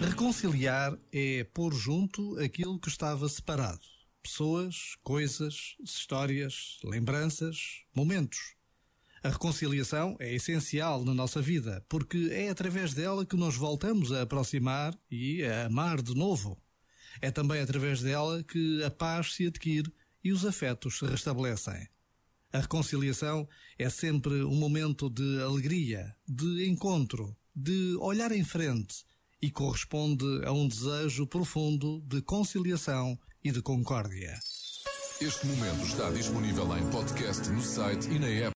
Reconciliar é pôr junto aquilo que estava separado: pessoas, coisas, histórias, lembranças, momentos. A reconciliação é essencial na nossa vida, porque é através dela que nos voltamos a aproximar e a amar de novo. É também através dela que a paz se adquire e os afetos se restabelecem. A reconciliação é sempre um momento de alegria, de encontro, de olhar em frente e corresponde a um desejo profundo de conciliação e de concórdia. Este momento está disponível em podcast no site e na app.